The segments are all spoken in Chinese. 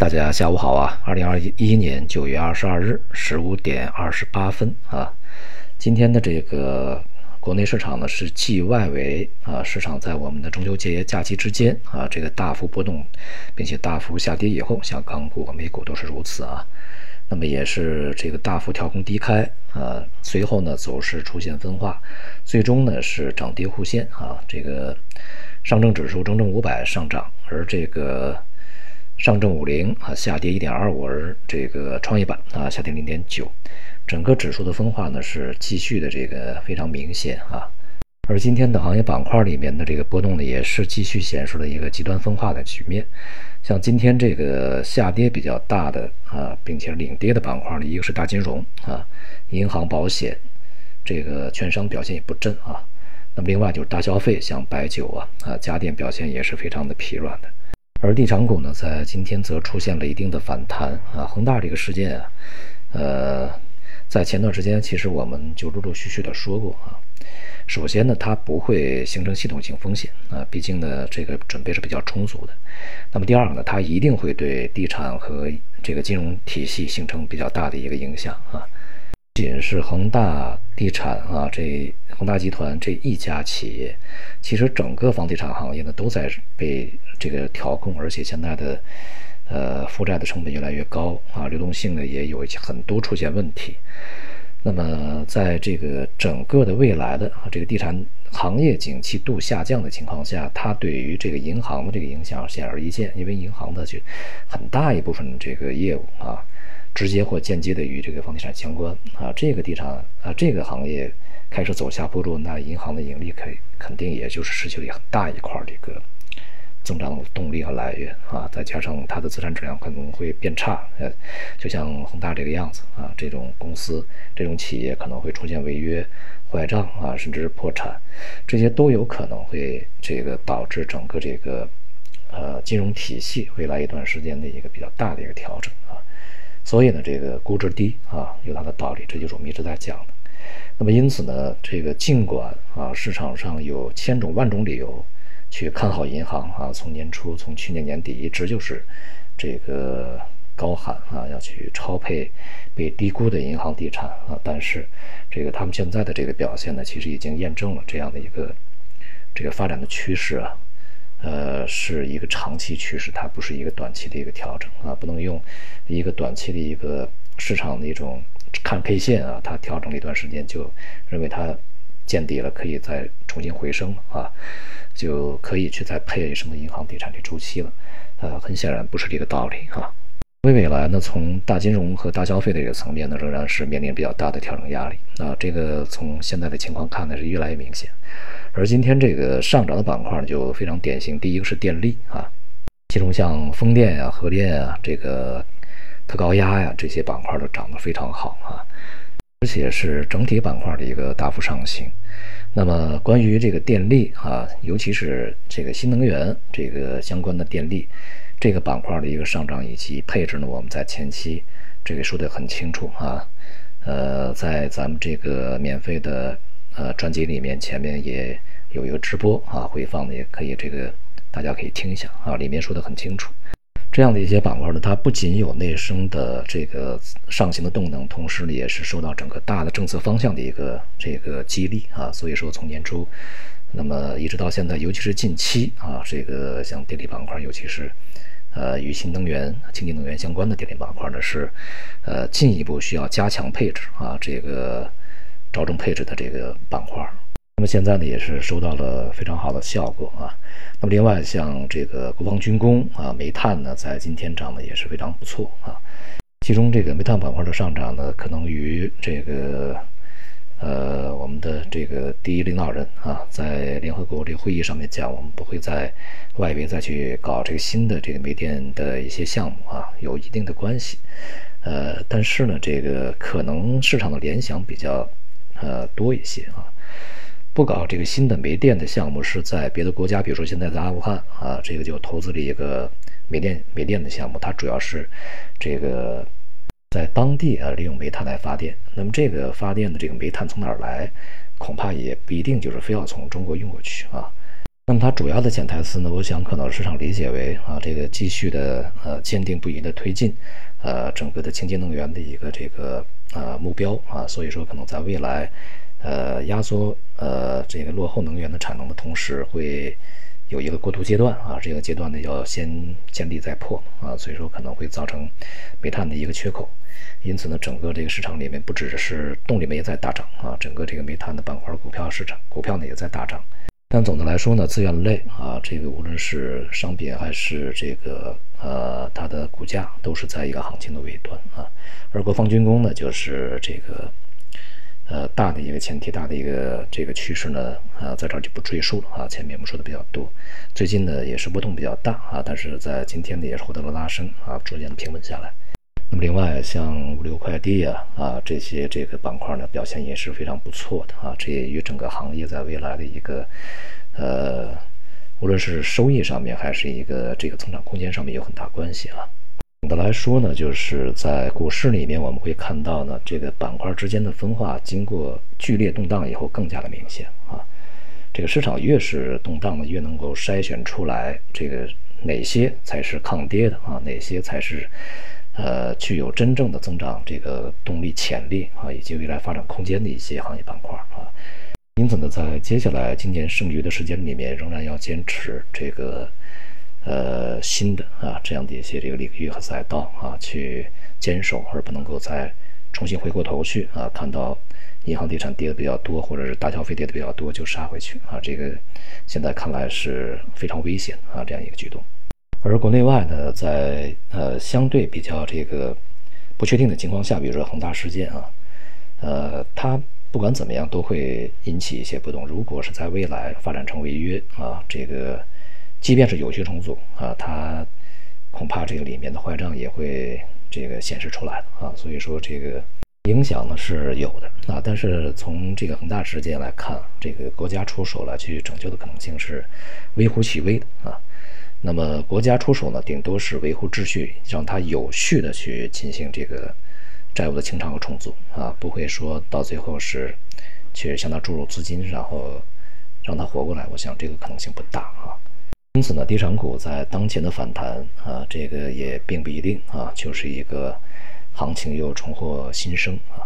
大家下午好啊！二零二一年九月二十二日十五点二十八分啊，今天的这个国内市场呢是继外围啊市场在我们的中秋节假期之间啊这个大幅波动，并且大幅下跌以后，像港股、美股都是如此啊。那么也是这个大幅跳空低开啊，随后呢走势出现分化，最终呢是涨跌互现啊。这个上证指数、中证五百上涨，而这个。上证五零啊下跌一点二五，而这个创业板啊下跌零点九，整个指数的分化呢是继续的这个非常明显啊。而今天的行业板块里面的这个波动呢，也是继续显示了一个极端分化的局面。像今天这个下跌比较大的啊，并且领跌的板块呢，一个是大金融啊，银行、保险，这个券商表现也不振啊。那么另外就是大消费，像白酒啊啊家电表现也是非常的疲软的。而地产股呢，在今天则出现了一定的反弹啊。恒大这个事件啊，呃，在前段时间其实我们就陆陆续续的说过啊。首先呢，它不会形成系统性风险啊，毕竟呢，这个准备是比较充足的。那么第二个呢，它一定会对地产和这个金融体系形成比较大的一个影响啊。仅是恒大地产啊，这恒大集团这一家企业，其实整个房地产行业呢都在被这个调控，而且现在的呃负债的成本越来越高啊，流动性呢也有很多出现问题。那么在这个整个的未来的这个地产行业景气度下降的情况下，它对于这个银行的这个影响显而易见，因为银行的就很大一部分这个业务啊。直接或间接的与这个房地产相关啊，这个地产啊，这个行业开始走下坡路，那银行的盈利肯肯定也就是失去了很大一块这个增长动力和来源啊，再加上它的资产质量可能会变差，呃，就像恒大这个样子啊，这种公司、这种企业可能会出现违约、坏账啊，甚至是破产，这些都有可能会这个导致整个这个呃金融体系未来一段时间的一个比较大的一个调整。所以呢，这个估值低啊，有它的道理，这就是我们一直在讲的。那么因此呢，这个尽管啊，市场上有千种万种理由去看好银行啊，从年初，从去年年底一直就是这个高喊啊，要去超配被低估的银行地产啊，但是这个他们现在的这个表现呢，其实已经验证了这样的一个这个发展的趋势啊。呃，是一个长期趋势，它不是一个短期的一个调整啊，不能用一个短期的一个市场的一种看 K 线啊，它调整了一段时间就认为它见底了，可以再重新回升啊，就可以去再配什么银行、地产的周期了，呃，很显然不是这个道理啊。为未来呢，从大金融和大消费的这个层面呢，仍然是面临比较大的调整压力啊，这个从现在的情况看呢，是越来越明显。而今天这个上涨的板块，就非常典型。第一个是电力啊，其中像风电呀、核电啊、这个特高压呀这些板块都涨得非常好啊，而且是整体板块的一个大幅上行。那么关于这个电力啊，尤其是这个新能源这个相关的电力这个板块的一个上涨以及配置呢，我们在前期这个说得很清楚啊，呃，在咱们这个免费的。呃，专辑里面前面也有一个直播啊，回放的也可以，这个大家可以听一下啊，里面说的很清楚。这样的一些板块呢，它不仅有内生的这个上行的动能，同时呢也是受到整个大的政策方向的一个这个激励啊。所以说从年初，那么一直到现在，尤其是近期啊，这个像电力板块，尤其是呃与新能源、清洁能源相关的电力板块呢，是呃进一步需要加强配置啊，这个。着重配置的这个板块，那么现在呢也是收到了非常好的效果啊。那么另外像这个国防军工啊、煤炭呢，在今天涨的也是非常不错啊。其中这个煤炭板块的上涨呢，可能与这个呃我们的这个第一领导人啊，在联合国这个会议上面讲，我们不会在外围再去搞这个新的这个煤电的一些项目啊，有一定的关系。呃，但是呢，这个可能市场的联想比较。呃，多一些啊，不搞这个新的煤电的项目，是在别的国家，比如说现在在阿富汗啊，这个就投资了一个煤电煤电的项目，它主要是这个在当地啊利用煤炭来发电。那么这个发电的这个煤炭从哪儿来，恐怕也不一定就是非要从中国运过去啊。那么它主要的潜台词呢，我想可能市场理解为啊，这个继续的呃坚定不移的推进，呃整个的清洁能源的一个这个呃目标啊，所以说可能在未来，呃压缩呃这个落后能源的产能的同时，会有一个过渡阶段啊，这个阶段呢要先建立再破啊，所以说可能会造成煤炭的一个缺口，因此呢，整个这个市场里面不只是动力煤在大涨啊，整个这个煤炭的板块股票市场股票呢也在大涨。但总的来说呢，资源类啊，这个无论是商品还是这个呃它的股价，都是在一个行情的尾端啊。而国防军工呢，就是这个呃大的一个前提，大的一个这个趋势呢，啊在这儿就不赘述了啊。前面我们说的比较多，最近呢也是波动比较大啊，但是在今天呢也是获得了拉升啊，逐渐的平稳下来。那么另外像物流快递啊啊这些这个板块呢表现也是非常不错的啊，这也与整个行业在未来的一个呃无论是收益上面还是一个这个增长空间上面有很大关系啊。总的来说呢，就是在股市里面我们会看到呢，这个板块之间的分化经过剧烈动荡以后更加的明显啊。这个市场越是动荡呢，越能够筛选出来这个哪些才是抗跌的啊，哪些才是。呃，具有真正的增长这个动力潜力啊，以及未来发展空间的一些行业板块啊，因此呢，在接下来今年剩余的时间里面，仍然要坚持这个呃新的啊这样的一些这个领域和赛道啊去坚守，而不能够再重新回过头去啊，看到银行地产跌的比较多，或者是大消费跌的比较多就杀回去啊，这个现在看来是非常危险啊这样一个举动。而国内外呢，在呃相对比较这个不确定的情况下，比如说恒大事件啊，呃，它不管怎么样都会引起一些波动。如果是在未来发展成违约啊，这个即便是有序重组啊，它恐怕这个里面的坏账也会这个显示出来啊。所以说这个影响呢是有的啊，但是从这个恒大事件来看，这个国家出手来去拯救的可能性是微乎其微的啊。那么国家出手呢，顶多是维护秩序，让它有序的去进行这个债务的清偿和重组啊，不会说到最后是去向他注入资金，然后让他活过来。我想这个可能性不大啊。因此呢，地产股在当前的反弹啊，这个也并不一定啊，就是一个行情又重获新生啊。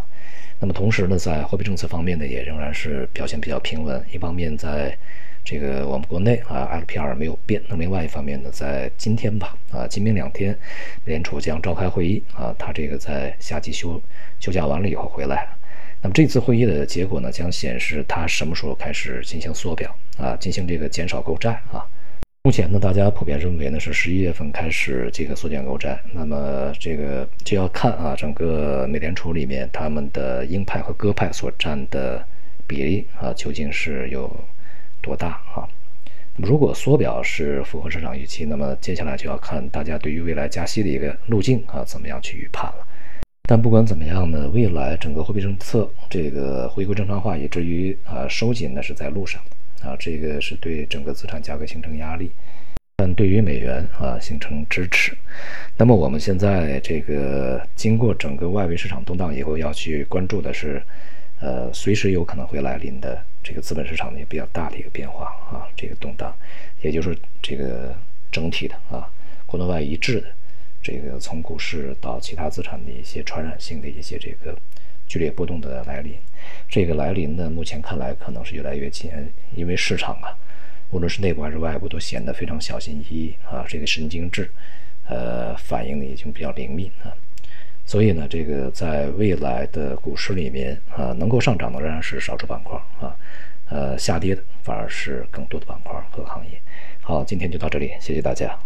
那么同时呢，在货币政策方面呢，也仍然是表现比较平稳。一方面在这个我们国内啊，LPR 没有变。那另外一方面呢，在今天吧，啊，今明两天，美联储将召开会议啊，它这个在夏季休休假完了以后回来。那么这次会议的结果呢，将显示它什么时候开始进行缩表啊，进行这个减少购债啊。目前呢，大家普遍认为呢是十一月份开始这个缩减购债。那么这个就要看啊，整个美联储里面他们的鹰派和鸽派所占的比例啊，究竟是有。多大啊？那么如果缩表是符合市场预期，那么接下来就要看大家对于未来加息的一个路径啊，怎么样去预判了。但不管怎么样呢，未来整个货币政策这个回归正常化，以至于啊收紧呢是在路上啊，这个是对整个资产价格形成压力，但对于美元啊形成支持。那么我们现在这个经过整个外围市场动荡以后，要去关注的是。呃，随时有可能会来临的这个资本市场的也比较大的一个变化啊，这个动荡，也就是这个整体的啊，国内外一致的这个从股市到其他资产的一些传染性的一些这个剧烈波动的来临，这个来临呢，目前看来可能是越来越近，因为市场啊，无论是内部还是外部都显得非常小心翼翼啊，这个神经质，呃，反应呢已经比较灵敏啊。所以呢，这个在未来的股市里面啊，能够上涨的仍然是少数板块啊，呃，下跌的反而是更多的板块和行业。好，今天就到这里，谢谢大家。